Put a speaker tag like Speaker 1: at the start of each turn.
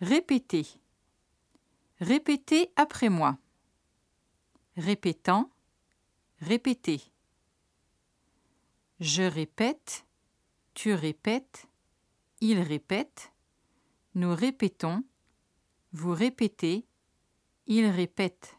Speaker 1: Répétez. Répétez après moi. Répétant. Répétez. Je répète. Tu répètes. Il répète. Nous répétons. Vous répétez. Il répète.